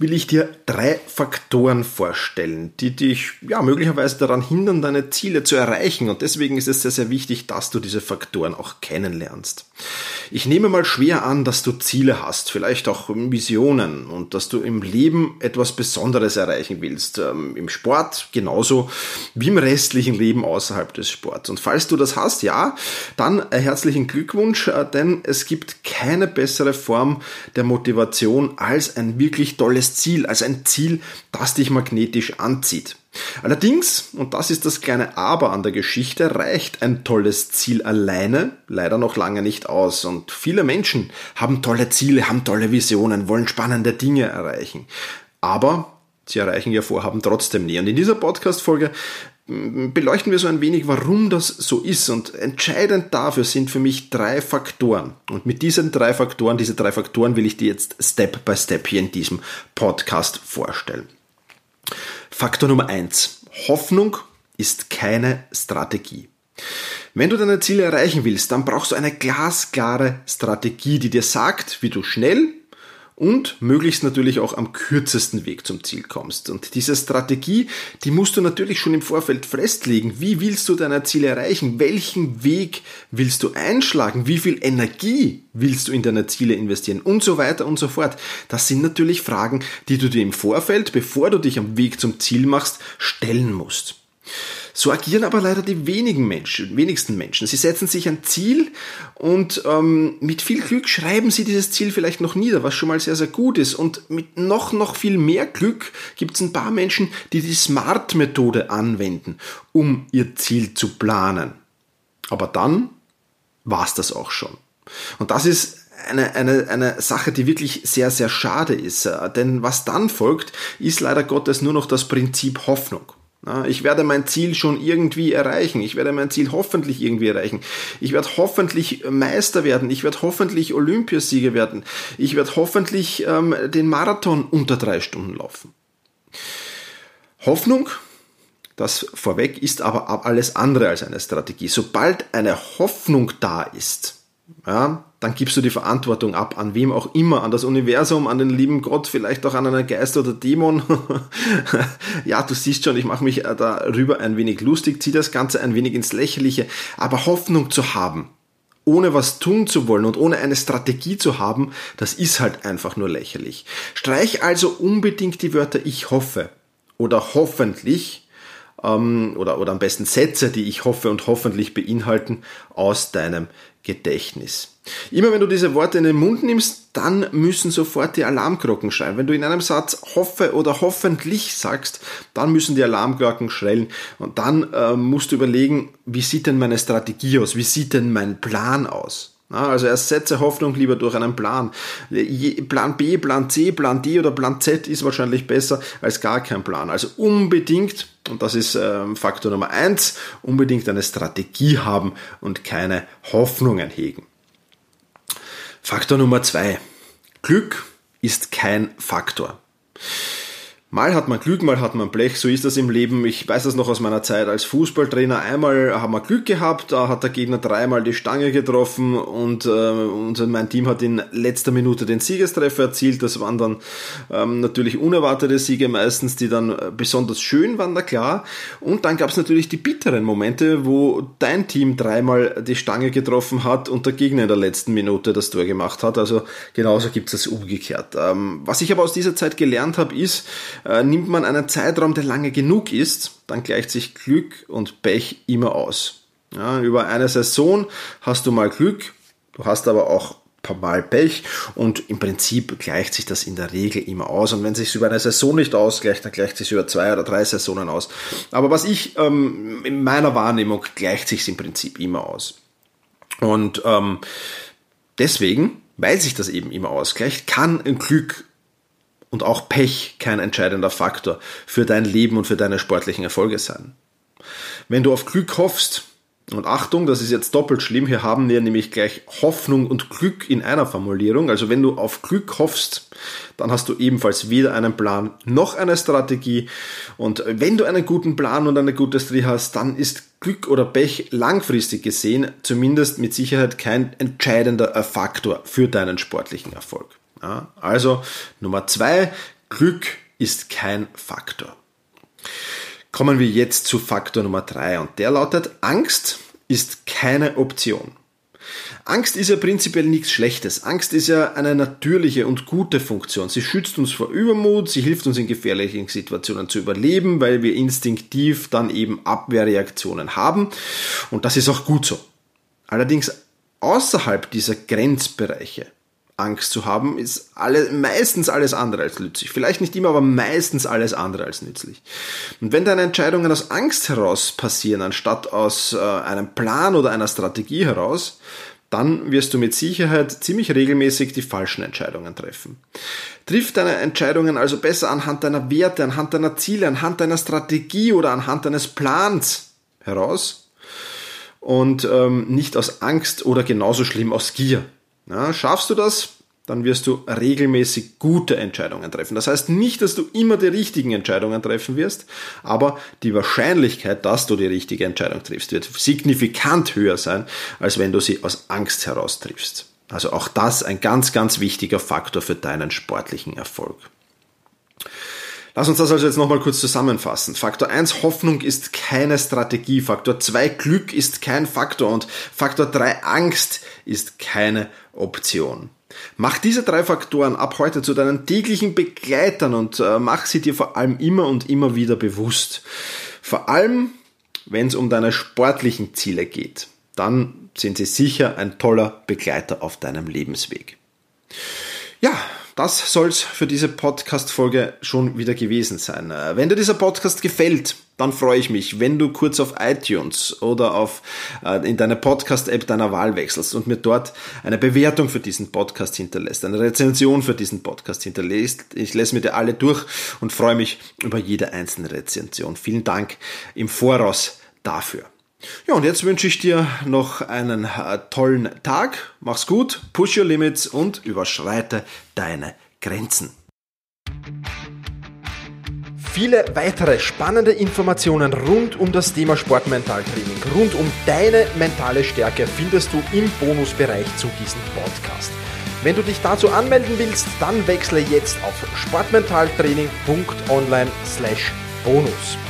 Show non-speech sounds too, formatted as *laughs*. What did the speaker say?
will ich dir drei Faktoren vorstellen, die dich ja möglicherweise daran hindern, deine Ziele zu erreichen. Und deswegen ist es sehr, sehr wichtig, dass du diese Faktoren auch kennenlernst. Ich nehme mal schwer an, dass du Ziele hast, vielleicht auch Visionen und dass du im Leben etwas Besonderes erreichen willst. Ähm, Im Sport genauso wie im restlichen Leben außerhalb des Sports. Und falls du das hast, ja, dann herzlichen Glückwunsch, äh, denn es gibt keine bessere Form der Motivation als ein wirklich tolles Ziel, als ein Ziel, das dich magnetisch anzieht. Allerdings, und das ist das kleine Aber an der Geschichte, reicht ein tolles Ziel alleine leider noch lange nicht aus. Und viele Menschen haben tolle Ziele, haben tolle Visionen, wollen spannende Dinge erreichen. Aber sie erreichen ihr Vorhaben trotzdem nie. Und in dieser Podcast-Folge mm, beleuchten wir so ein wenig, warum das so ist. Und entscheidend dafür sind für mich drei Faktoren. Und mit diesen drei Faktoren, diese drei Faktoren will ich dir jetzt Step by Step hier in diesem Podcast vorstellen. Faktor Nummer eins: Hoffnung ist keine Strategie. Wenn du deine Ziele erreichen willst, dann brauchst du eine glasklare Strategie, die dir sagt, wie du schnell und möglichst natürlich auch am kürzesten Weg zum Ziel kommst. Und diese Strategie, die musst du natürlich schon im Vorfeld festlegen. Wie willst du deine Ziele erreichen? Welchen Weg willst du einschlagen? Wie viel Energie willst du in deine Ziele investieren? Und so weiter und so fort. Das sind natürlich Fragen, die du dir im Vorfeld, bevor du dich am Weg zum Ziel machst, stellen musst. So agieren aber leider die wenigen Menschen, wenigsten Menschen. Sie setzen sich ein Ziel und ähm, mit viel Glück schreiben sie dieses Ziel vielleicht noch nieder, was schon mal sehr, sehr gut ist. Und mit noch, noch viel mehr Glück gibt es ein paar Menschen, die die Smart-Methode anwenden, um ihr Ziel zu planen. Aber dann war es das auch schon. Und das ist eine, eine, eine Sache, die wirklich sehr, sehr schade ist. Denn was dann folgt, ist leider Gottes nur noch das Prinzip Hoffnung. Ich werde mein Ziel schon irgendwie erreichen. Ich werde mein Ziel hoffentlich irgendwie erreichen. Ich werde hoffentlich Meister werden. Ich werde hoffentlich Olympiasieger werden. Ich werde hoffentlich ähm, den Marathon unter drei Stunden laufen. Hoffnung, das vorweg, ist aber alles andere als eine Strategie. Sobald eine Hoffnung da ist, ja, dann gibst du die Verantwortung ab, an wem auch immer, an das Universum, an den lieben Gott, vielleicht auch an einen Geist oder Dämon. *laughs* ja, du siehst schon, ich mache mich äh, darüber ein wenig lustig, ziehe das Ganze ein wenig ins Lächerliche, aber Hoffnung zu haben, ohne was tun zu wollen und ohne eine Strategie zu haben, das ist halt einfach nur lächerlich. Streich also unbedingt die Wörter ich hoffe oder hoffentlich ähm, oder, oder am besten Sätze, die ich hoffe und hoffentlich beinhalten, aus deinem Gedächtnis. Immer wenn du diese Worte in den Mund nimmst, dann müssen sofort die Alarmglocken schreien. Wenn du in einem Satz hoffe oder hoffentlich sagst, dann müssen die Alarmglocken schrillen und dann äh, musst du überlegen, wie sieht denn meine Strategie aus? Wie sieht denn mein Plan aus? Also ersetze Hoffnung lieber durch einen Plan. Plan B, Plan C, Plan D oder Plan Z ist wahrscheinlich besser als gar kein Plan. Also unbedingt, und das ist ähm, Faktor Nummer eins, unbedingt eine Strategie haben und keine Hoffnungen hegen. Faktor Nummer zwei. Glück ist kein Faktor. Mal hat man Glück, mal hat man Blech, so ist das im Leben. Ich weiß das noch aus meiner Zeit als Fußballtrainer. Einmal haben wir Glück gehabt, da hat der Gegner dreimal die Stange getroffen und, äh, und mein Team hat in letzter Minute den Siegestreffer erzielt. Das waren dann ähm, natürlich unerwartete Siege meistens, die dann besonders schön waren, da klar. Und dann gab es natürlich die bitteren Momente, wo dein Team dreimal die Stange getroffen hat und der Gegner in der letzten Minute das Tor gemacht hat. Also genauso gibt es es umgekehrt. Ähm, was ich aber aus dieser Zeit gelernt habe, ist, äh, nimmt man einen Zeitraum, der lange genug ist, dann gleicht sich Glück und Pech immer aus. Ja, über eine Saison hast du mal Glück, du hast aber auch paar Mal Pech und im Prinzip gleicht sich das in der Regel immer aus. Und wenn es sich über eine Saison nicht ausgleicht, dann gleicht sich über zwei oder drei Saisonen aus. Aber was ich ähm, in meiner Wahrnehmung gleicht sich im Prinzip immer aus. Und ähm, deswegen, weil sich das eben immer ausgleicht, kann ein Glück und auch Pech kein entscheidender Faktor für dein Leben und für deine sportlichen Erfolge sein. Wenn du auf Glück hoffst, und Achtung, das ist jetzt doppelt schlimm. Hier haben wir nämlich gleich Hoffnung und Glück in einer Formulierung. Also wenn du auf Glück hoffst, dann hast du ebenfalls weder einen Plan noch eine Strategie. Und wenn du einen guten Plan und eine gute Strategie hast, dann ist Glück oder Pech langfristig gesehen zumindest mit Sicherheit kein entscheidender Faktor für deinen sportlichen Erfolg. Ja, also Nummer zwei, Glück ist kein Faktor. Kommen wir jetzt zu Faktor Nummer drei und der lautet, Angst ist keine Option. Angst ist ja prinzipiell nichts Schlechtes. Angst ist ja eine natürliche und gute Funktion. Sie schützt uns vor Übermut, sie hilft uns in gefährlichen Situationen zu überleben, weil wir instinktiv dann eben Abwehrreaktionen haben. Und das ist auch gut so. Allerdings außerhalb dieser Grenzbereiche Angst zu haben, ist alle, meistens alles andere als nützlich. Vielleicht nicht immer, aber meistens alles andere als nützlich. Und wenn deine Entscheidungen aus Angst heraus passieren, anstatt aus äh, einem Plan oder einer Strategie heraus, dann wirst du mit Sicherheit ziemlich regelmäßig die falschen Entscheidungen treffen. Triff deine Entscheidungen also besser anhand deiner Werte, anhand deiner Ziele, anhand deiner Strategie oder anhand deines Plans heraus und ähm, nicht aus Angst oder genauso schlimm aus Gier. Ja, schaffst du das, dann wirst du regelmäßig gute Entscheidungen treffen. Das heißt nicht, dass du immer die richtigen Entscheidungen treffen wirst, aber die Wahrscheinlichkeit, dass du die richtige Entscheidung triffst, wird signifikant höher sein, als wenn du sie aus Angst heraus triffst. Also auch das ein ganz, ganz wichtiger Faktor für deinen sportlichen Erfolg. Lass uns das also jetzt nochmal kurz zusammenfassen. Faktor 1, Hoffnung ist keine Strategie. Faktor 2, Glück ist kein Faktor. Und Faktor 3, Angst ist keine Option. Mach diese drei Faktoren ab heute zu deinen täglichen Begleitern und äh, mach sie dir vor allem immer und immer wieder bewusst. Vor allem, wenn es um deine sportlichen Ziele geht, dann sind sie sicher ein toller Begleiter auf deinem Lebensweg. Das soll's für diese Podcast-Folge schon wieder gewesen sein. Äh, wenn dir dieser Podcast gefällt, dann freue ich mich, wenn du kurz auf iTunes oder auf, äh, in deine Podcast-App deiner Wahl wechselst und mir dort eine Bewertung für diesen Podcast hinterlässt, eine Rezension für diesen Podcast hinterlässt. Ich lese mir dir alle durch und freue mich über jede einzelne Rezension. Vielen Dank im Voraus dafür. Ja, und jetzt wünsche ich dir noch einen äh, tollen Tag. Mach's gut, push your limits und überschreite deine Grenzen. Viele weitere spannende Informationen rund um das Thema Sportmentaltraining, rund um deine mentale Stärke findest du im Bonusbereich zu diesem Podcast. Wenn du dich dazu anmelden willst, dann wechsle jetzt auf sportmentaltraining.online/bonus.